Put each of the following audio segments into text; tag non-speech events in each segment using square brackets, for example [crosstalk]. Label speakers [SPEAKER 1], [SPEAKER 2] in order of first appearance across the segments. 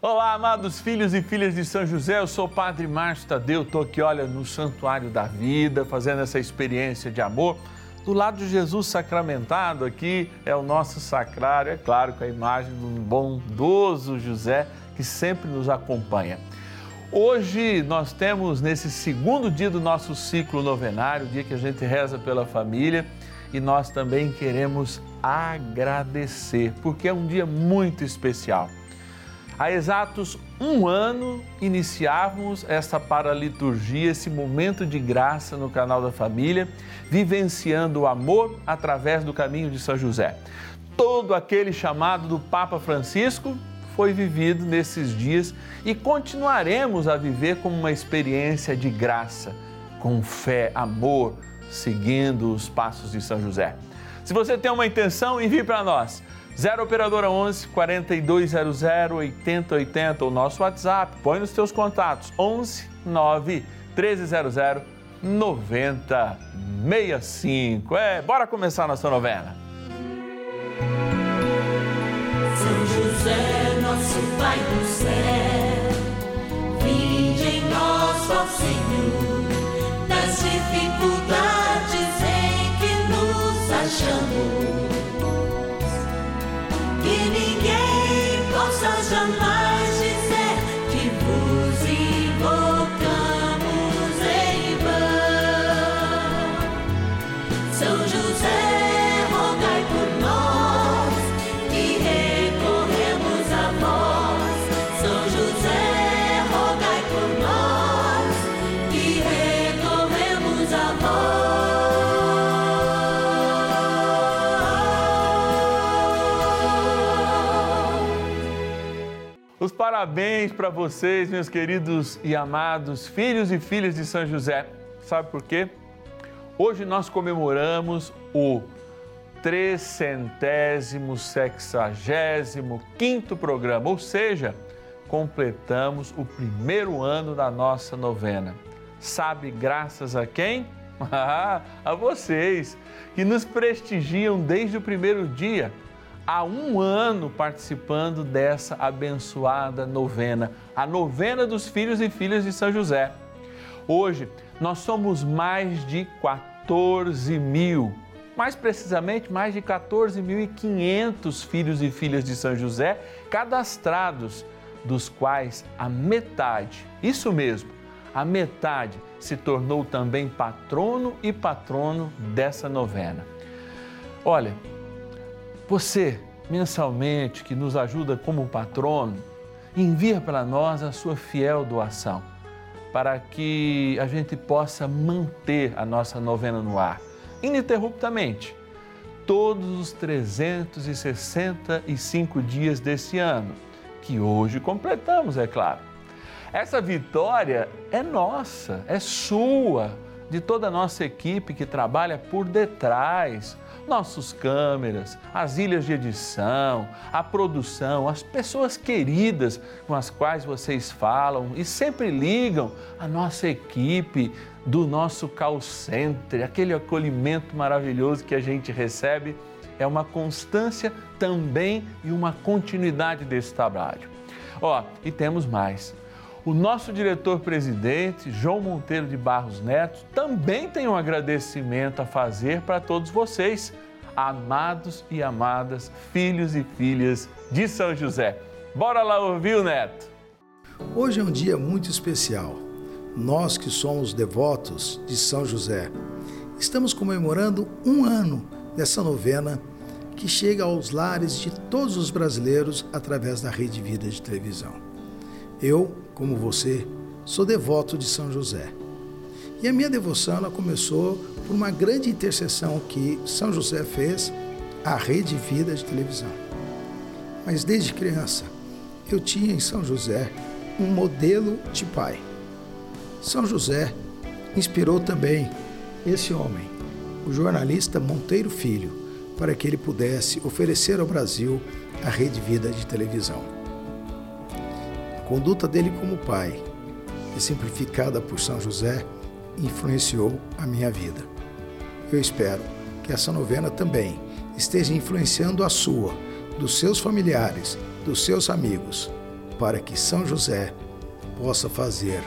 [SPEAKER 1] Olá, amados filhos e filhas de São José, eu sou o Padre Márcio Tadeu, estou aqui, olha, no Santuário da Vida, fazendo essa experiência de amor. Do lado de Jesus sacramentado aqui é o nosso sacrário, é claro, com a imagem do bondoso José que sempre nos acompanha. Hoje nós temos, nesse segundo dia do nosso ciclo novenário, dia que a gente reza pela família, e nós também queremos agradecer, porque é um dia muito especial. Há exatos um ano iniciávamos esta paraliturgia, esse momento de graça no canal da família, vivenciando o amor através do caminho de São José. Todo aquele chamado do Papa Francisco foi vivido nesses dias e continuaremos a viver como uma experiência de graça, com fé, amor, seguindo os passos de São José. Se você tem uma intenção, envie para nós 0 Operadora 11 4200 8080, o nosso WhatsApp. Põe nos teus contatos 11 9 1300 9065. É, bora começar nossa novena.
[SPEAKER 2] São José, nosso Pai do céu, vinde em nós, ó Senhor, nas dificuldades em que nos achamos jamais dizer que vos invocamos
[SPEAKER 1] parabéns para vocês, meus queridos e amados filhos e filhas de São José. Sabe por quê? Hoje nós comemoramos o trecentésimo sexagésimo quinto programa, ou seja, completamos o primeiro ano da nossa novena. Sabe graças a quem? [laughs] A vocês que nos prestigiam desde o primeiro dia. Há um ano participando dessa abençoada novena, a novena dos filhos e filhas de São José. Hoje nós somos mais de 14 mil, mais precisamente mais de 14.500 filhos e filhas de São José cadastrados, dos quais a metade, isso mesmo, a metade se tornou também patrono e patrono dessa novena. Olha, você mensalmente que nos ajuda como patrono, envia para nós a sua fiel doação, para que a gente possa manter a nossa novena no ar, ininterruptamente, todos os 365 dias desse ano, que hoje completamos, é claro. Essa vitória é nossa, é sua, de toda a nossa equipe que trabalha por detrás nossos câmeras, as ilhas de edição, a produção, as pessoas queridas com as quais vocês falam e sempre ligam, a nossa equipe do nosso call center, aquele acolhimento maravilhoso que a gente recebe, é uma constância também e uma continuidade desse trabalho. Ó, e temos mais. O nosso diretor-presidente, João Monteiro de Barros Neto, também tem um agradecimento a fazer para todos vocês, amados e amadas filhos e filhas de São José. Bora lá ouvir o Neto.
[SPEAKER 3] Hoje é um dia muito especial. Nós que somos devotos de São José, estamos comemorando um ano dessa novena que chega aos lares de todos os brasileiros através da Rede Vida de televisão. Eu, como você, sou devoto de São José. E a minha devoção ela começou por uma grande intercessão que São José fez à Rede Vida de televisão. Mas desde criança, eu tinha em São José um modelo de pai. São José inspirou também esse homem, o jornalista Monteiro Filho, para que ele pudesse oferecer ao Brasil a Rede Vida de televisão. Conduta dele como pai, exemplificada por São José, influenciou a minha vida. Eu espero que essa novena também esteja influenciando a sua, dos seus familiares, dos seus amigos. para que São José possa fazer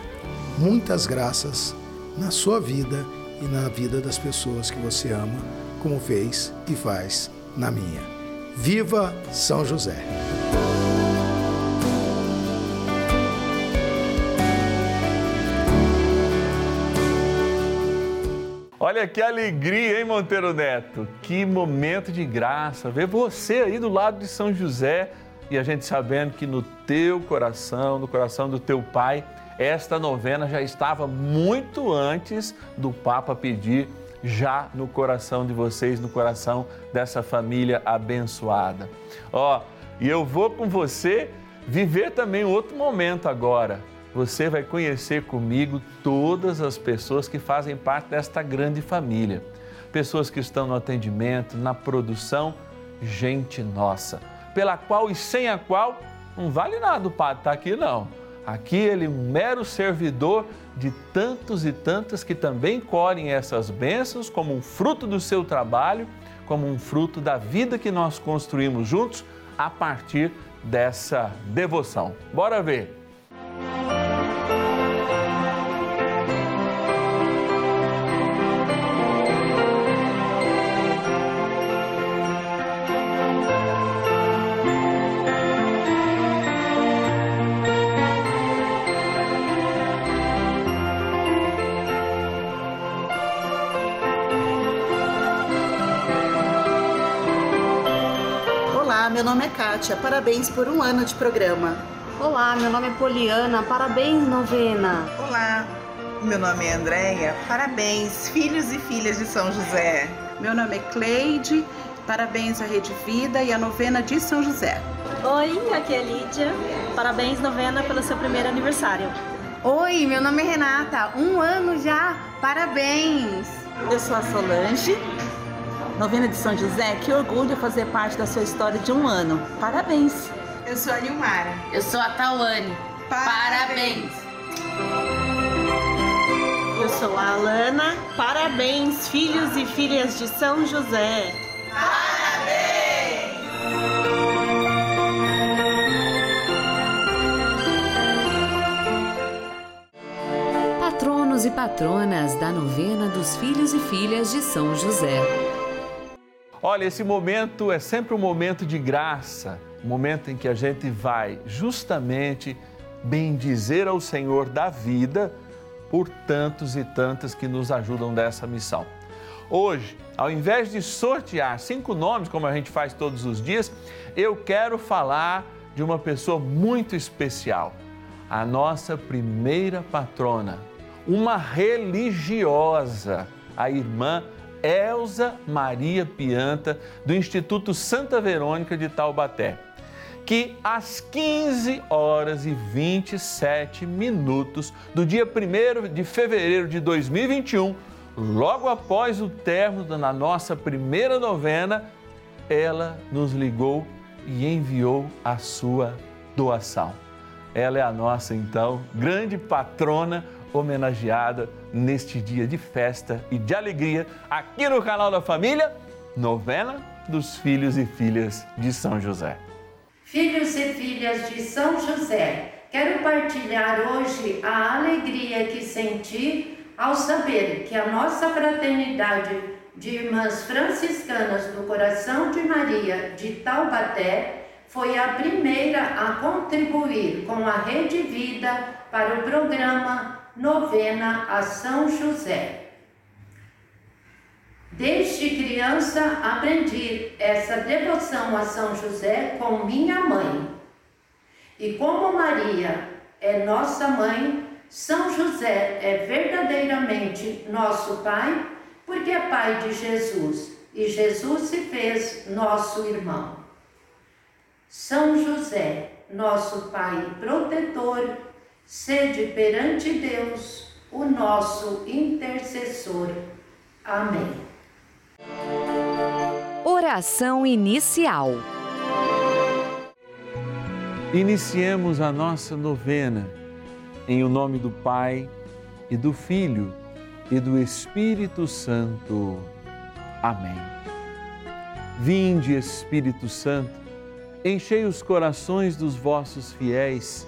[SPEAKER 3] muitas graças na sua vida e na vida das pessoas que você ama, como fez e faz na minha. Viva São José!
[SPEAKER 1] Olha que alegria, hein, Monteiro Neto? Que momento de graça ver você aí do lado de São José e a gente sabendo que no teu coração, no coração do teu pai, esta novena já estava muito antes do Papa pedir, já no coração de vocês, no coração dessa família abençoada. Ó, e eu vou com você viver também outro momento agora você vai conhecer comigo todas as pessoas que fazem parte desta grande família. Pessoas que estão no atendimento, na produção, gente nossa, pela qual e sem a qual não vale nada o padre estar tá aqui, não. Aqui ele é um mero servidor de tantos e tantas que também colhem essas bênçãos como um fruto do seu trabalho, como um fruto da vida que nós construímos juntos a partir dessa devoção. Bora ver!
[SPEAKER 4] Kátia. Parabéns por um ano de programa.
[SPEAKER 5] Olá, meu nome é Poliana. Parabéns, novena.
[SPEAKER 6] Olá, meu nome é Andréia. Parabéns, filhos e filhas de São José.
[SPEAKER 7] Meu nome é Cleide. Parabéns à Rede Vida e à novena de São José.
[SPEAKER 8] Oi, aqui é Lídia. Parabéns, novena, pelo seu primeiro aniversário.
[SPEAKER 9] Oi, meu nome é Renata. Um ano já. Parabéns.
[SPEAKER 10] Eu sou a Solange Novena de São José, que orgulho fazer parte da sua história de um ano. Parabéns!
[SPEAKER 11] Eu sou a Nilmara.
[SPEAKER 12] Eu sou a Tawane. Parabéns!
[SPEAKER 13] Eu sou a Alana. Parabéns, filhos e filhas de São José.
[SPEAKER 2] Parabéns!
[SPEAKER 14] Patronos e patronas da novena dos filhos e filhas de São José.
[SPEAKER 1] Olha, esse momento é sempre um momento de graça, um momento em que a gente vai justamente bendizer ao Senhor da vida por tantos e tantas que nos ajudam nessa missão. Hoje, ao invés de sortear cinco nomes, como a gente faz todos os dias, eu quero falar de uma pessoa muito especial, a nossa primeira patrona, uma religiosa, a irmã Elza Maria Pianta, do Instituto Santa Verônica de Taubaté, que às 15 horas e 27 minutos do dia 1 de fevereiro de 2021, logo após o término da nossa primeira novena, ela nos ligou e enviou a sua doação. Ela é a nossa, então, grande patrona homenageada neste dia de festa e de alegria aqui no canal da Família, novena dos filhos e filhas de São José.
[SPEAKER 15] Filhos e filhas de São José, quero partilhar hoje a alegria que senti ao saber que a nossa fraternidade de irmãs franciscanas do Coração de Maria de Taubaté foi a primeira a contribuir com a Rede Vida para o programa novena a São José. Desde criança aprendi essa devoção a São José com minha mãe. E como Maria é nossa mãe, São José é verdadeiramente nosso pai, porque é pai de Jesus e Jesus se fez nosso irmão. São José, nosso pai protetor, sede perante Deus o nosso intercessor. Amém.
[SPEAKER 14] Oração inicial.
[SPEAKER 1] Iniciemos a nossa novena em o nome do Pai e do Filho e do Espírito Santo. Amém. Vinde, Espírito Santo, enchei os corações dos vossos fiéis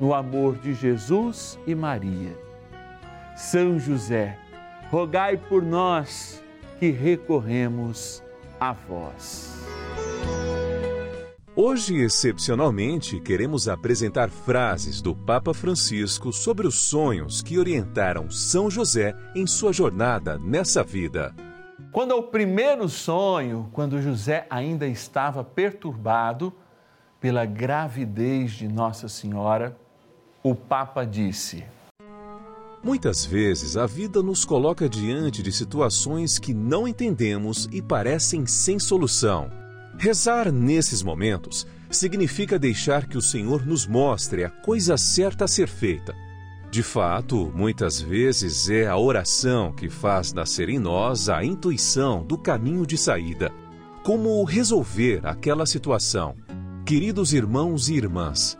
[SPEAKER 1] no amor de Jesus e Maria. São José, rogai por nós que recorremos a vós.
[SPEAKER 11] Hoje, excepcionalmente, queremos apresentar frases do Papa Francisco sobre os sonhos que orientaram São José em sua jornada nessa vida.
[SPEAKER 1] Quando ao primeiro sonho, quando José ainda estava perturbado pela gravidez de Nossa Senhora, o Papa disse:
[SPEAKER 11] Muitas vezes a vida nos coloca diante de situações que não entendemos e parecem sem solução. Rezar nesses momentos significa deixar que o Senhor nos mostre a coisa certa a ser feita. De fato, muitas vezes é a oração que faz nascer em nós a intuição do caminho de saída. Como resolver aquela situação? Queridos irmãos e irmãs,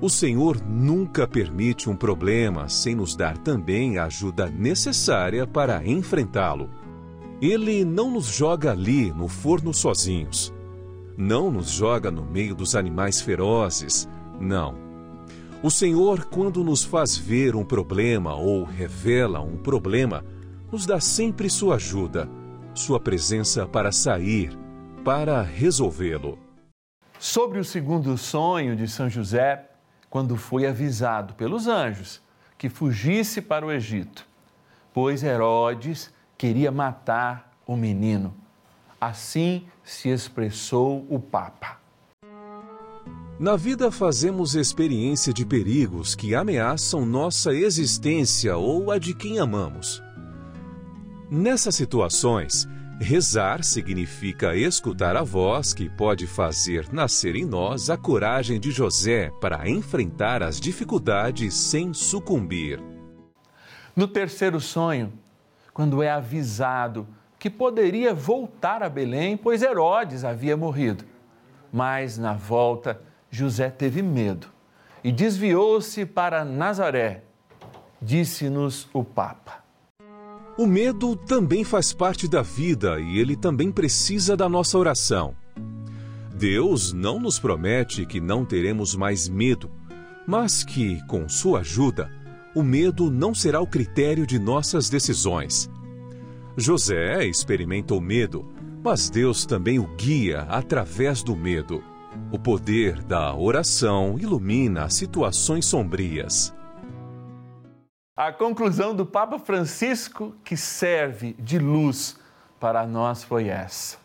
[SPEAKER 11] o Senhor nunca permite um problema sem nos dar também a ajuda necessária para enfrentá-lo. Ele não nos joga ali no forno sozinhos. Não nos joga no meio dos animais ferozes. Não. O Senhor, quando nos faz ver um problema ou revela um problema, nos dá sempre sua ajuda, sua presença para sair, para resolvê-lo.
[SPEAKER 1] Sobre o segundo sonho de São José, quando foi avisado pelos anjos que fugisse para o Egito, pois Herodes queria matar o menino. Assim se expressou o Papa.
[SPEAKER 11] Na vida fazemos experiência de perigos que ameaçam nossa existência ou a de quem amamos. Nessas situações, Rezar significa escutar a voz que pode fazer nascer em nós a coragem de José para enfrentar as dificuldades sem sucumbir.
[SPEAKER 1] No terceiro sonho, quando é avisado que poderia voltar a Belém, pois Herodes havia morrido. Mas na volta, José teve medo e desviou-se para Nazaré. Disse-nos o Papa.
[SPEAKER 11] O medo também faz parte da vida e ele também precisa da nossa oração. Deus não nos promete que não teremos mais medo, mas que, com Sua ajuda, o medo não será o critério de nossas decisões. José experimenta o medo, mas Deus também o guia através do medo. O poder da oração ilumina situações sombrias.
[SPEAKER 1] A conclusão do Papa Francisco, que serve de luz para nós, foi essa.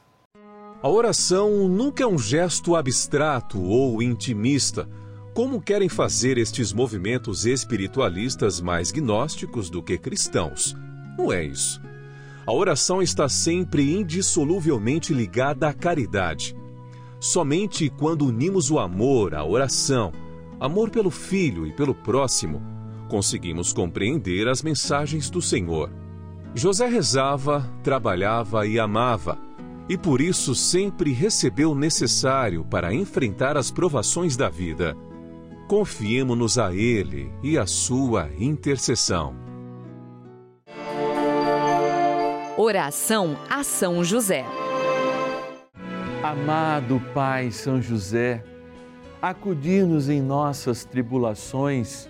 [SPEAKER 11] A oração nunca é um gesto abstrato ou intimista, como querem fazer estes movimentos espiritualistas mais gnósticos do que cristãos. Não é isso. A oração está sempre indissoluvelmente ligada à caridade. Somente quando unimos o amor à oração, amor pelo filho e pelo próximo, conseguimos compreender as mensagens do Senhor. José rezava, trabalhava e amava, e por isso sempre recebeu o necessário para enfrentar as provações da vida. Confiemo-nos a Ele e a sua intercessão.
[SPEAKER 14] Oração a São José.
[SPEAKER 1] Amado Pai São José, acudir-nos em nossas tribulações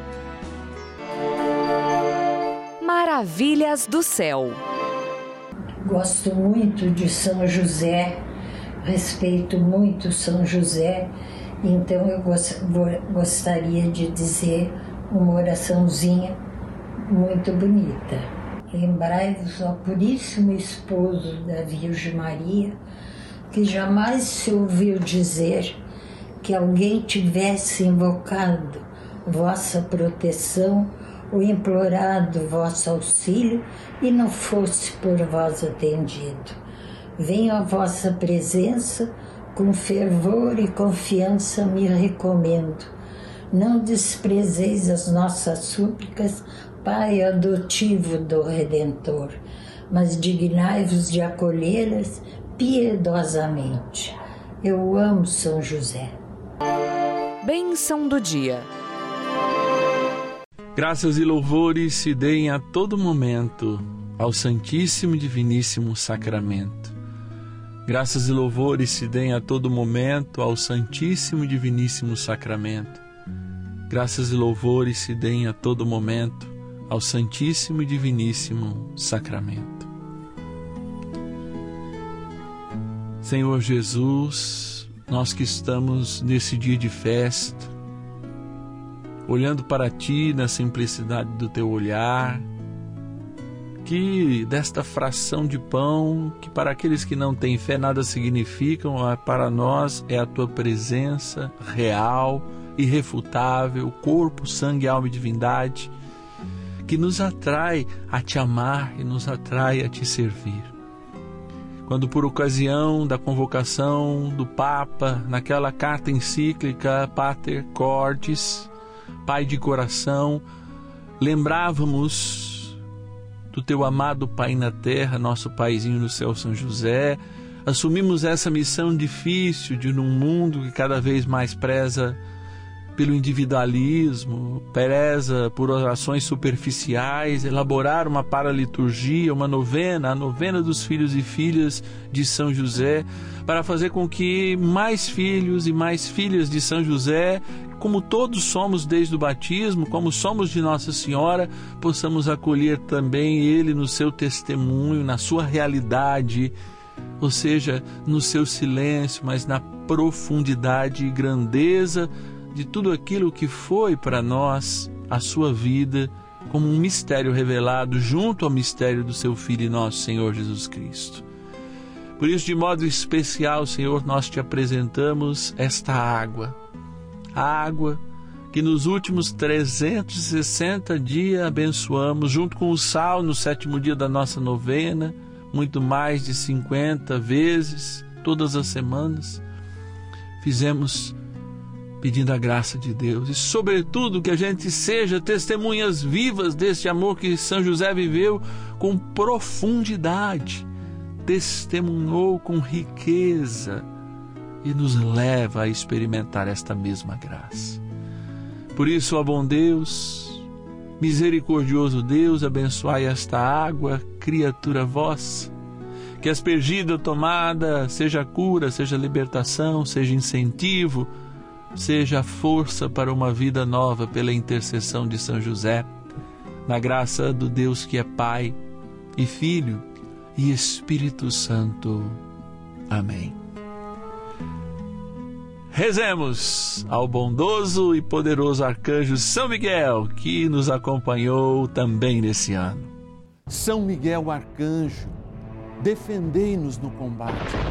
[SPEAKER 14] Maravilhas do céu.
[SPEAKER 16] Gosto muito de São José, respeito muito São José, então eu gostaria de dizer uma oraçãozinha muito bonita. Lembrai-vos, ó Puríssimo Esposo da Virgem Maria, que jamais se ouviu dizer que alguém tivesse invocado vossa proteção ou implorado vosso auxílio e não fosse por vós atendido. Venho à vossa presença, com fervor e confiança me recomendo. Não desprezeis as nossas súplicas, Pai adotivo do Redentor, mas dignai-vos de acolhê-las piedosamente. Eu amo São José.
[SPEAKER 14] Bênção do dia.
[SPEAKER 1] Graças e louvores se deem a todo momento ao Santíssimo e Diviníssimo Sacramento. Graças e louvores se deem a todo momento ao Santíssimo e Diviníssimo Sacramento. Graças e louvores se deem a todo momento ao Santíssimo e Diviníssimo Sacramento. Senhor Jesus, nós que estamos nesse dia de festa, olhando para ti na simplicidade do teu olhar, que desta fração de pão, que para aqueles que não têm fé nada significam, para nós é a tua presença real, irrefutável, corpo, sangue, alma e divindade, que nos atrai a te amar e nos atrai a te servir. Quando, por ocasião da convocação do Papa, naquela carta encíclica Pater Cordis, Pai de coração, lembrávamos do teu amado Pai na terra, nosso Paizinho no céu, São José. Assumimos essa missão difícil de, num mundo que cada vez mais preza pelo individualismo, preza por orações superficiais, elaborar uma paraliturgia, uma novena, a novena dos filhos e filhas de São José, para fazer com que mais filhos e mais filhas de São José, como todos somos desde o batismo, como somos de Nossa Senhora, possamos acolher também ele no seu testemunho, na sua realidade, ou seja, no seu silêncio, mas na profundidade e grandeza de tudo aquilo que foi para nós a sua vida como um mistério revelado junto ao mistério do seu Filho e nosso Senhor Jesus Cristo. Por isso, de modo especial, Senhor, nós te apresentamos esta água, a água que nos últimos 360 dias abençoamos, junto com o sal no sétimo dia da nossa novena, muito mais de 50 vezes, todas as semanas. Fizemos pedindo a graça de Deus e, sobretudo, que a gente seja testemunhas vivas deste amor que São José viveu com profundidade, testemunhou com riqueza e nos leva a experimentar esta mesma graça. Por isso, ó bom Deus, misericordioso Deus, abençoai esta água, criatura vossa, que aspergida, tomada, seja cura, seja libertação, seja incentivo, seja força para uma vida nova pela intercessão de São José, na graça do Deus que é Pai e Filho e Espírito Santo. Amém. Rezemos ao bondoso e poderoso arcanjo São Miguel, que nos acompanhou também nesse ano. São Miguel arcanjo, defendei-nos no combate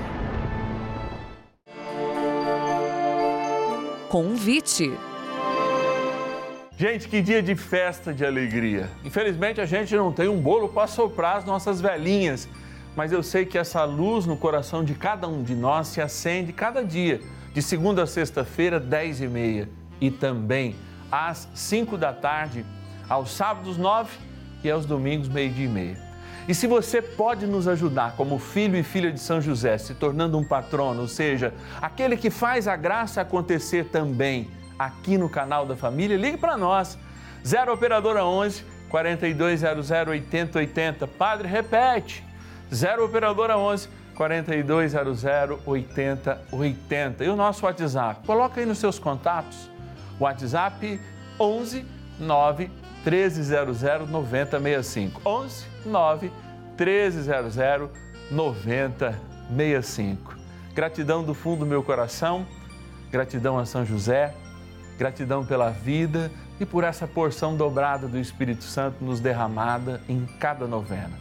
[SPEAKER 14] Convite.
[SPEAKER 1] Gente, que dia de festa de alegria. Infelizmente a gente não tem um bolo para soprar as nossas velhinhas, mas eu sei que essa luz no coração de cada um de nós se acende cada dia, de segunda a sexta-feira, dez e meia, e também às cinco da tarde, aos sábados nove e aos domingos meio-dia e meia. E se você pode nos ajudar como filho e filha de São José, se tornando um patrono, ou seja, aquele que faz a graça acontecer também aqui no canal da família, ligue para nós. 0 operadora 11 4200 8080. Padre, repete. 0 operadora 11 4200 8080. E o nosso WhatsApp? Coloca aí nos seus contatos. WhatsApp 11 9 1300 9065. 11 9 1300 9065. Gratidão do fundo do meu coração, gratidão a São José, gratidão pela vida e por essa porção dobrada do Espírito Santo nos derramada em cada novena.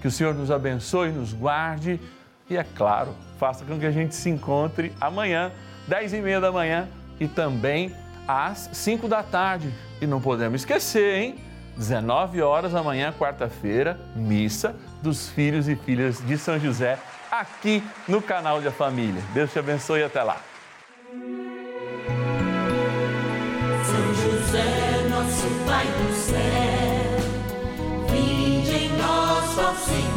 [SPEAKER 1] Que o Senhor nos abençoe, nos guarde e, é claro, faça com que a gente se encontre amanhã, 10 e meia da manhã e também às 5 da tarde. E não podemos esquecer, hein? 19 horas amanhã, quarta-feira, missa dos filhos e filhas de São José, aqui no canal da Família. Deus te abençoe e até lá.
[SPEAKER 2] São José, nosso Pai do céu, vinde em nós, ó Senhor